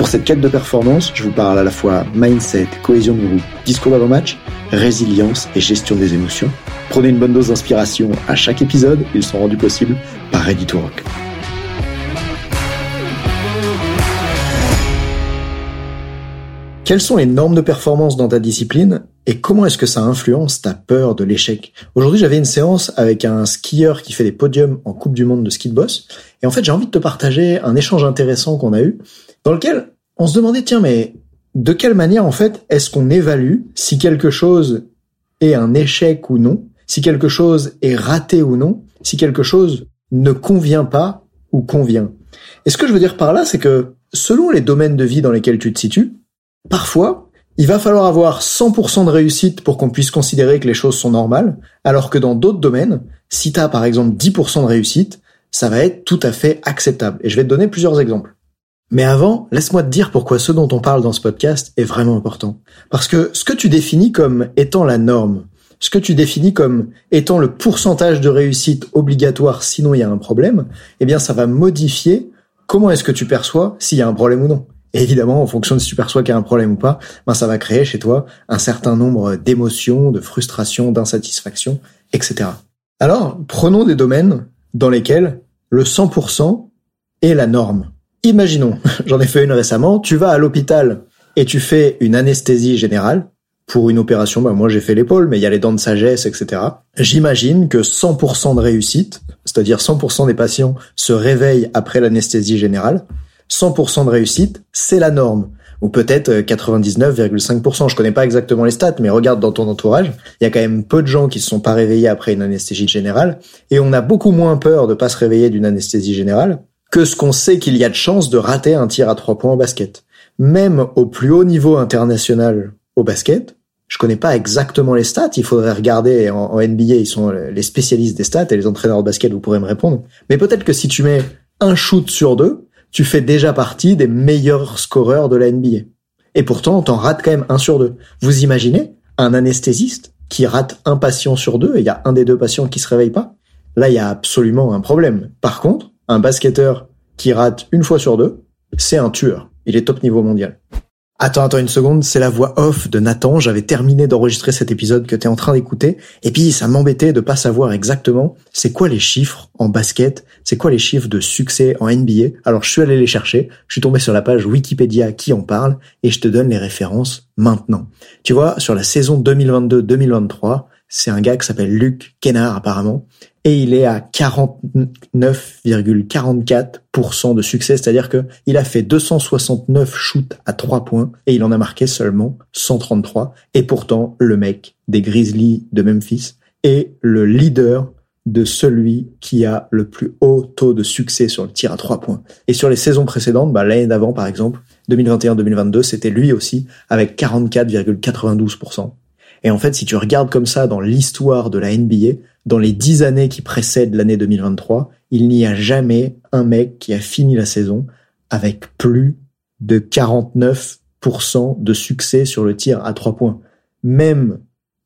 Pour cette quête de performance, je vous parle à la fois mindset, cohésion de groupe, discours d'avant-match, résilience et gestion des émotions. Prenez une bonne dose d'inspiration à chaque épisode, ils sont rendus possibles par Ready Rock. Quelles sont les normes de performance dans ta discipline et comment est-ce que ça influence ta peur de l'échec? Aujourd'hui, j'avais une séance avec un skieur qui fait des podiums en Coupe du Monde de ski de boss et en fait, j'ai envie de te partager un échange intéressant qu'on a eu dans lequel on se demandait tiens mais de quelle manière en fait est-ce qu'on évalue si quelque chose est un échec ou non, si quelque chose est raté ou non, si quelque chose ne convient pas ou convient? Et ce que je veux dire par là, c'est que selon les domaines de vie dans lesquels tu te situes, parfois, il va falloir avoir 100% de réussite pour qu'on puisse considérer que les choses sont normales, alors que dans d'autres domaines, si tu as par exemple 10% de réussite, ça va être tout à fait acceptable. Et je vais te donner plusieurs exemples. Mais avant, laisse-moi te dire pourquoi ce dont on parle dans ce podcast est vraiment important. Parce que ce que tu définis comme étant la norme, ce que tu définis comme étant le pourcentage de réussite obligatoire sinon il y a un problème, eh bien ça va modifier comment est-ce que tu perçois s'il y a un problème ou non. Et évidemment, en fonction de si tu perçois qu'il y a un problème ou pas, ben ça va créer chez toi un certain nombre d'émotions, de frustrations, d'insatisfaction, etc. Alors, prenons des domaines dans lesquels le 100% est la norme. Imaginons, j'en ai fait une récemment, tu vas à l'hôpital et tu fais une anesthésie générale pour une opération, bah moi j'ai fait l'épaule, mais il y a les dents de sagesse, etc. J'imagine que 100% de réussite, c'est-à-dire 100% des patients se réveillent après l'anesthésie générale, 100% de réussite, c'est la norme. Ou peut-être 99,5%. Je connais pas exactement les stats, mais regarde dans ton entourage. Il y a quand même peu de gens qui se sont pas réveillés après une anesthésie générale. Et on a beaucoup moins peur de pas se réveiller d'une anesthésie générale que ce qu'on sait qu'il y a de chances de rater un tir à trois points au basket. Même au plus haut niveau international au basket, je connais pas exactement les stats, il faudrait regarder en, NBA, ils sont les spécialistes des stats et les entraîneurs de basket, vous pourrez me répondre. Mais peut-être que si tu mets un shoot sur deux, tu fais déjà partie des meilleurs scoreurs de la NBA. Et pourtant, t'en rates quand même un sur deux. Vous imaginez un anesthésiste qui rate un patient sur deux et il y a un des deux patients qui se réveille pas? Là, il y a absolument un problème. Par contre, un basketteur qui rate une fois sur deux, c'est un tueur. Il est top niveau mondial. Attends, attends une seconde, c'est la voix off de Nathan. J'avais terminé d'enregistrer cet épisode que t'es en train d'écouter. Et puis, ça m'embêtait de pas savoir exactement c'est quoi les chiffres en basket, c'est quoi les chiffres de succès en NBA. Alors, je suis allé les chercher. Je suis tombé sur la page Wikipédia qui en parle et je te donne les références maintenant. Tu vois, sur la saison 2022-2023, c'est un gars qui s'appelle Luc Kennard apparemment et il est à 49,44% de succès, c'est-à-dire que il a fait 269 shoots à 3 points et il en a marqué seulement 133 et pourtant le mec des Grizzlies de Memphis est le leader de celui qui a le plus haut taux de succès sur le tir à 3 points. Et sur les saisons précédentes, bah, l'année d'avant par exemple, 2021-2022, c'était lui aussi avec 44,92%. Et en fait, si tu regardes comme ça dans l'histoire de la NBA, dans les dix années qui précèdent l'année 2023, il n'y a jamais un mec qui a fini la saison avec plus de 49% de succès sur le tir à trois points. Même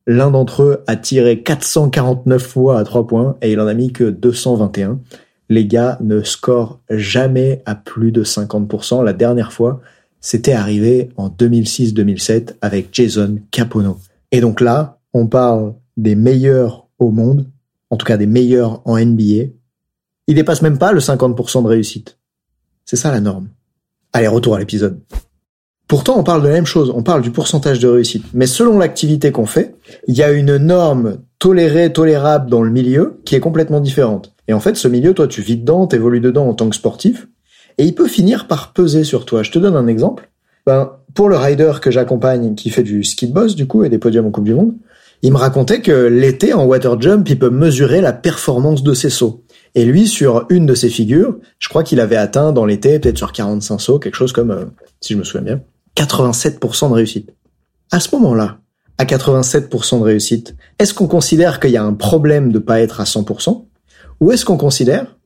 l'un d'entre eux a tiré 449 fois à trois points et il en a mis que 221. Les gars ne scorent jamais à plus de 50%. La dernière fois, c'était arrivé en 2006-2007 avec Jason Capono. Et donc là, on parle des meilleurs au monde, en tout cas des meilleurs en NBA. Il dépasse même pas le 50% de réussite. C'est ça la norme. Allez, retour à l'épisode. Pourtant, on parle de la même chose, on parle du pourcentage de réussite. Mais selon l'activité qu'on fait, il y a une norme tolérée, tolérable dans le milieu qui est complètement différente. Et en fait, ce milieu, toi, tu vis dedans, t'évolues dedans en tant que sportif, et il peut finir par peser sur toi. Je te donne un exemple. Ben, pour le rider que j'accompagne, qui fait du ski de boss du coup et des podiums en Coupe du Monde, il me racontait que l'été en water jump, il peut mesurer la performance de ses sauts. Et lui, sur une de ses figures, je crois qu'il avait atteint dans l'été, peut-être sur 45 sauts, quelque chose comme, euh, si je me souviens bien, 87% de réussite. À ce moment-là, à 87% de réussite, est-ce qu'on considère qu'il y a un problème de pas être à 100% ou est-ce qu'on considère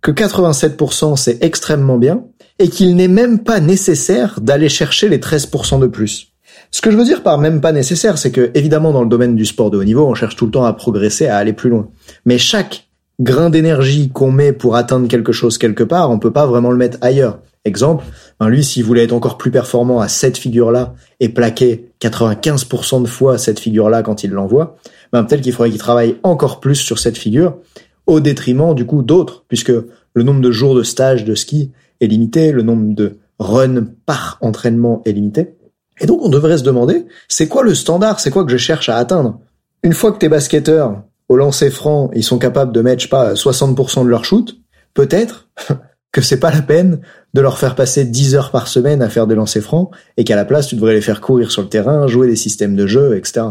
que 87% c'est extrêmement bien et qu'il n'est même pas nécessaire d'aller chercher les 13% de plus? Ce que je veux dire par même pas nécessaire, c'est que évidemment dans le domaine du sport de haut niveau, on cherche tout le temps à progresser, à aller plus loin. Mais chaque grain d'énergie qu'on met pour atteindre quelque chose quelque part, on peut pas vraiment le mettre ailleurs. Exemple, ben lui, s'il voulait être encore plus performant à cette figure-là et plaquer 95% de fois cette figure-là quand il l'envoie, ben peut-être qu'il faudrait qu'il travaille encore plus sur cette figure au détriment du coup d'autres, puisque le nombre de jours de stage de ski est limité, le nombre de runs par entraînement est limité. Et donc on devrait se demander, c'est quoi le standard, c'est quoi que je cherche à atteindre? Une fois que tes basketteurs, au lancer franc, ils sont capables de mettre, je sais pas, 60% de leur shoot, peut-être que c'est pas la peine de leur faire passer 10 heures par semaine à faire des lancers francs et qu'à la place tu devrais les faire courir sur le terrain, jouer des systèmes de jeu, etc.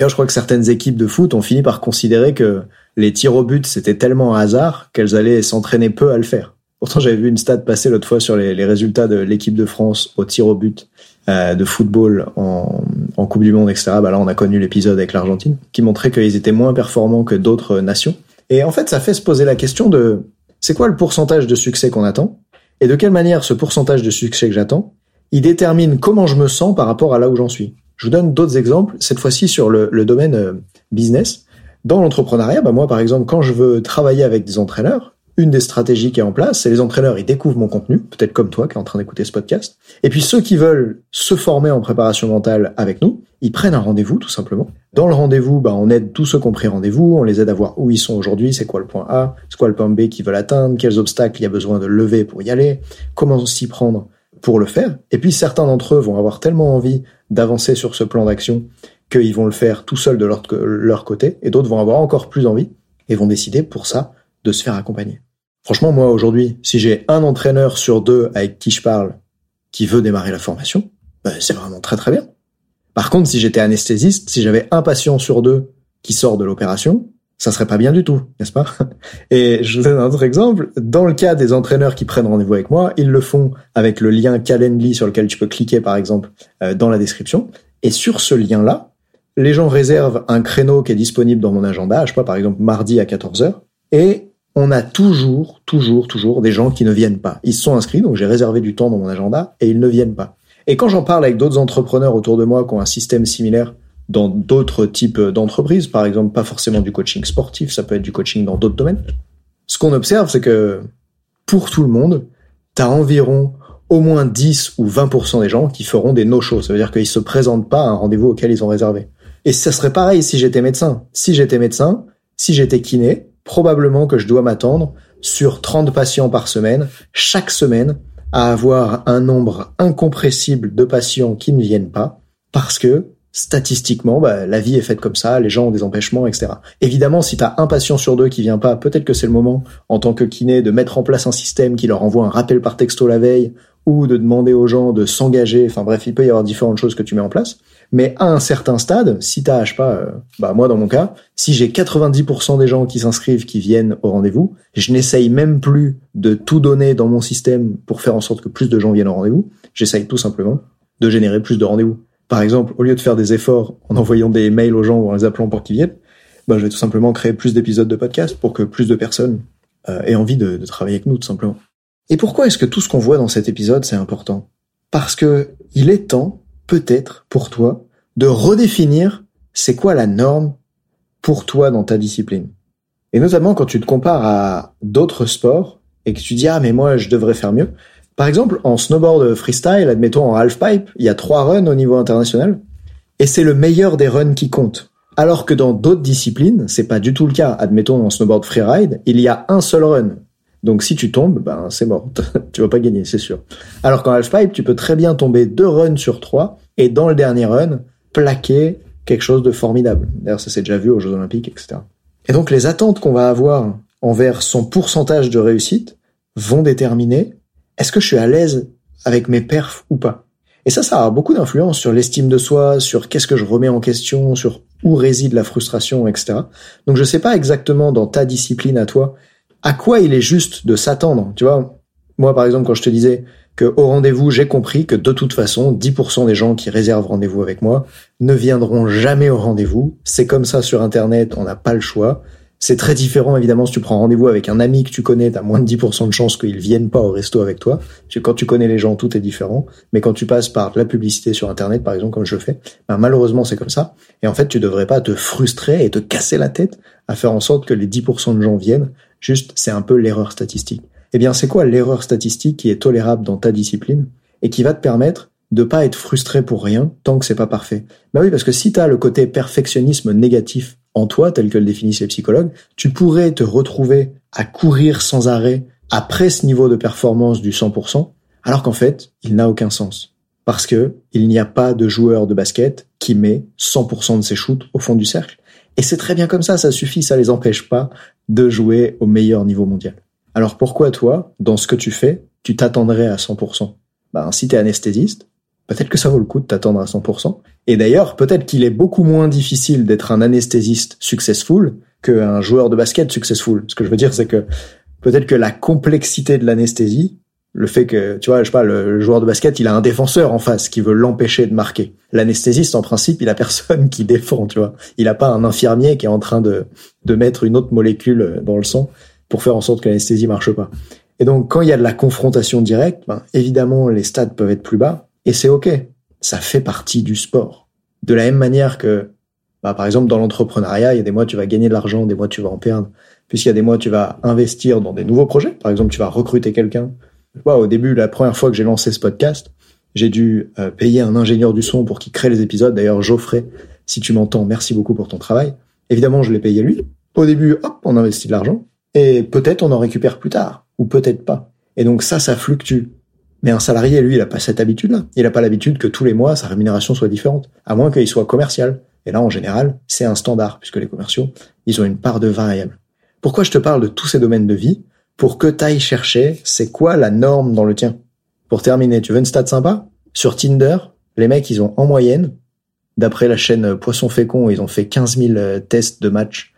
Et je crois que certaines équipes de foot ont fini par considérer que les tirs au but c'était tellement un hasard qu'elles allaient s'entraîner peu à le faire. Pourtant, j'avais vu une stat passer l'autre fois sur les, résultats de l'équipe de France au tir au but euh, de football en, en, Coupe du Monde, etc. Bah là, on a connu l'épisode avec l'Argentine, qui montrait qu'ils étaient moins performants que d'autres nations. Et en fait, ça fait se poser la question de c'est quoi le pourcentage de succès qu'on attend? Et de quelle manière ce pourcentage de succès que j'attends, il détermine comment je me sens par rapport à là où j'en suis? Je vous donne d'autres exemples, cette fois-ci sur le, le domaine euh, business. Dans l'entrepreneuriat, bah moi par exemple, quand je veux travailler avec des entraîneurs, une des stratégies qui est en place, c'est les entraîneurs, ils découvrent mon contenu, peut-être comme toi qui est en train d'écouter ce podcast. Et puis ceux qui veulent se former en préparation mentale avec nous, ils prennent un rendez-vous tout simplement. Dans le rendez-vous, bah, on aide tous ceux qui ont pris rendez-vous, on les aide à voir où ils sont aujourd'hui, c'est quoi le point A, c'est quoi le point B qu'ils veulent atteindre, quels obstacles il y a besoin de lever pour y aller, comment s'y prendre pour le faire. Et puis certains d'entre eux vont avoir tellement envie d'avancer sur ce plan d'action qu'ils vont le faire tout seuls de leur, leur côté, et d'autres vont avoir encore plus envie et vont décider pour ça de se faire accompagner. Franchement, moi, aujourd'hui, si j'ai un entraîneur sur deux avec qui je parle qui veut démarrer la formation, ben, c'est vraiment très très bien. Par contre, si j'étais anesthésiste, si j'avais un patient sur deux qui sort de l'opération, ça serait pas bien du tout, n'est-ce pas? Et je vous donne un autre exemple. Dans le cas des entraîneurs qui prennent rendez-vous avec moi, ils le font avec le lien Calendly sur lequel tu peux cliquer, par exemple, euh, dans la description. Et sur ce lien-là, les gens réservent un créneau qui est disponible dans mon agenda, je sais pas, par exemple, mardi à 14h, et on a toujours, toujours, toujours des gens qui ne viennent pas. Ils se sont inscrits, donc j'ai réservé du temps dans mon agenda, et ils ne viennent pas. Et quand j'en parle avec d'autres entrepreneurs autour de moi qui ont un système similaire dans d'autres types d'entreprises, par exemple pas forcément du coaching sportif, ça peut être du coaching dans d'autres domaines, ce qu'on observe, c'est que pour tout le monde, tu as environ au moins 10 ou 20% des gens qui feront des no-shows. Ça veut dire qu'ils se présentent pas à un rendez-vous auquel ils ont réservé. Et ça serait pareil si j'étais médecin. Si j'étais médecin, si j'étais kiné, probablement que je dois m'attendre sur 30 patients par semaine, chaque semaine, à avoir un nombre incompressible de patients qui ne viennent pas, parce que statistiquement, bah, la vie est faite comme ça, les gens ont des empêchements, etc. Évidemment, si tu as un patient sur deux qui vient pas, peut-être que c'est le moment, en tant que kiné, de mettre en place un système qui leur envoie un rappel par texto la veille, ou de demander aux gens de s'engager, enfin bref, il peut y avoir différentes choses que tu mets en place. Mais à un certain stade, si t'as, je sais pas, bah moi dans mon cas, si j'ai 90% des gens qui s'inscrivent qui viennent au rendez-vous, je n'essaye même plus de tout donner dans mon système pour faire en sorte que plus de gens viennent au rendez-vous. J'essaye tout simplement de générer plus de rendez-vous. Par exemple, au lieu de faire des efforts en envoyant des mails aux gens ou en les appelant pour qu'ils viennent, bah, je vais tout simplement créer plus d'épisodes de podcast pour que plus de personnes euh, aient envie de, de travailler avec nous, tout simplement. Et pourquoi est-ce que tout ce qu'on voit dans cet épisode, c'est important? Parce que il est temps peut-être pour toi de redéfinir c'est quoi la norme pour toi dans ta discipline. Et notamment quand tu te compares à d'autres sports et que tu dis ah mais moi je devrais faire mieux. Par exemple en snowboard freestyle, admettons en halfpipe, il y a trois runs au niveau international et c'est le meilleur des runs qui compte. Alors que dans d'autres disciplines, c'est pas du tout le cas. Admettons en snowboard freeride, il y a un seul run. Donc si tu tombes, ben c'est mort. tu vas pas gagner, c'est sûr. Alors qu'en halfpipe, tu peux très bien tomber deux runs sur trois et dans le dernier run, plaquer quelque chose de formidable. D'ailleurs, ça s'est déjà vu aux Jeux Olympiques, etc. Et donc les attentes qu'on va avoir envers son pourcentage de réussite vont déterminer est-ce que je suis à l'aise avec mes perfs ou pas. Et ça, ça a beaucoup d'influence sur l'estime de soi, sur qu'est-ce que je remets en question, sur où réside la frustration, etc. Donc je sais pas exactement dans ta discipline à toi à quoi il est juste de s'attendre. Tu vois, moi par exemple quand je te disais que au rendez-vous j'ai compris que de toute façon 10% des gens qui réservent rendez-vous avec moi ne viendront jamais au rendez-vous. C'est comme ça sur internet, on n'a pas le choix. C'est très différent évidemment si tu prends rendez-vous avec un ami que tu connais, t'as moins de 10% de chances qu'ils viennent pas au resto avec toi. Quand tu connais les gens, tout est différent. Mais quand tu passes par la publicité sur internet, par exemple, comme je le fais, ben malheureusement c'est comme ça. Et en fait, tu devrais pas te frustrer et te casser la tête à faire en sorte que les 10% de gens viennent Juste, c'est un peu l'erreur statistique. Eh bien, c'est quoi l'erreur statistique qui est tolérable dans ta discipline et qui va te permettre de pas être frustré pour rien tant que c'est pas parfait? Bah oui, parce que si tu as le côté perfectionnisme négatif en toi, tel que le définissent les psychologues, tu pourrais te retrouver à courir sans arrêt après ce niveau de performance du 100%, alors qu'en fait, il n'a aucun sens. Parce que il n'y a pas de joueur de basket qui met 100% de ses shoots au fond du cercle. Et c'est très bien comme ça, ça suffit, ça les empêche pas de jouer au meilleur niveau mondial. Alors pourquoi toi, dans ce que tu fais, tu t'attendrais à 100% Ben si t'es anesthésiste, peut-être que ça vaut le coup de t'attendre à 100%. Et d'ailleurs, peut-être qu'il est beaucoup moins difficile d'être un anesthésiste successful qu'un joueur de basket successful. Ce que je veux dire, c'est que peut-être que la complexité de l'anesthésie le fait que, tu vois, je sais pas, le, joueur de basket, il a un défenseur en face qui veut l'empêcher de marquer. L'anesthésiste, en principe, il a personne qui défend, tu vois. Il a pas un infirmier qui est en train de, de mettre une autre molécule dans le sang pour faire en sorte que l'anesthésie marche pas. Et donc, quand il y a de la confrontation directe, ben, évidemment, les stades peuvent être plus bas, et c'est ok. Ça fait partie du sport. De la même manière que, bah, par exemple, dans l'entrepreneuriat, il y a des mois tu vas gagner de l'argent, des mois tu vas en perdre. Puisqu'il y a des mois tu vas investir dans des nouveaux projets. Par exemple, tu vas recruter quelqu'un au début, la première fois que j'ai lancé ce podcast, j'ai dû euh, payer un ingénieur du son pour qu'il crée les épisodes. D'ailleurs, Geoffrey, si tu m'entends, merci beaucoup pour ton travail. Évidemment, je l'ai payé lui. Au début, hop, on investit de l'argent. Et peut-être on en récupère plus tard. Ou peut-être pas. Et donc ça, ça fluctue. Mais un salarié, lui, il a pas cette habitude-là. Il a pas l'habitude que tous les mois, sa rémunération soit différente. À moins qu'il soit commercial. Et là, en général, c'est un standard, puisque les commerciaux, ils ont une part de variable. Pourquoi je te parle de tous ces domaines de vie? Pour que t'ailles chercher c'est quoi la norme dans le tien? Pour terminer, tu veux une stat sympa? Sur Tinder, les mecs, ils ont en moyenne, d'après la chaîne Poisson Fécond, ils ont fait 15 000 euh, tests de match,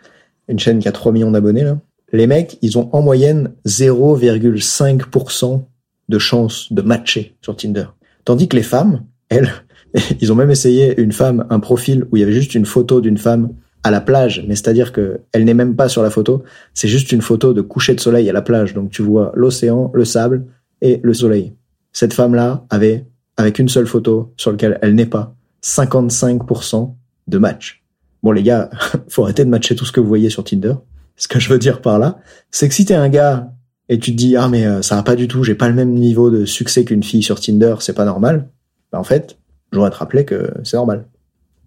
une chaîne qui a 3 millions d'abonnés là. Les mecs, ils ont en moyenne 0,5% de chance de matcher sur Tinder. Tandis que les femmes, elles, ils ont même essayé une femme, un profil où il y avait juste une photo d'une femme à la plage, mais c'est-à-dire que elle n'est même pas sur la photo, c'est juste une photo de coucher de soleil à la plage. Donc tu vois l'océan, le sable et le soleil. Cette femme-là avait, avec une seule photo sur laquelle elle n'est pas, 55% de match. Bon les gars, faut arrêter de matcher tout ce que vous voyez sur Tinder. Ce que je veux dire par là, c'est que si t'es un gars et tu te dis ah mais euh, ça va pas du tout, j'ai pas le même niveau de succès qu'une fille sur Tinder, c'est pas normal. Bah en fait, je voudrais te rappeler que c'est normal.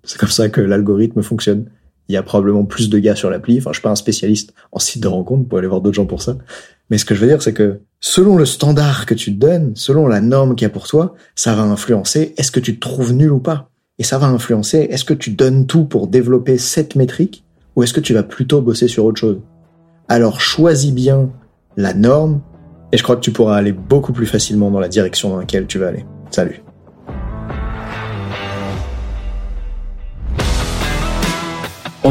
C'est comme ça que l'algorithme fonctionne. Il y a probablement plus de gars sur l'appli. Enfin, je suis pas un spécialiste en site de rencontre pour aller voir d'autres gens pour ça. Mais ce que je veux dire, c'est que selon le standard que tu te donnes, selon la norme qu'il y a pour toi, ça va influencer est-ce que tu te trouves nul ou pas. Et ça va influencer est-ce que tu donnes tout pour développer cette métrique ou est-ce que tu vas plutôt bosser sur autre chose. Alors choisis bien la norme et je crois que tu pourras aller beaucoup plus facilement dans la direction dans laquelle tu vas aller. Salut.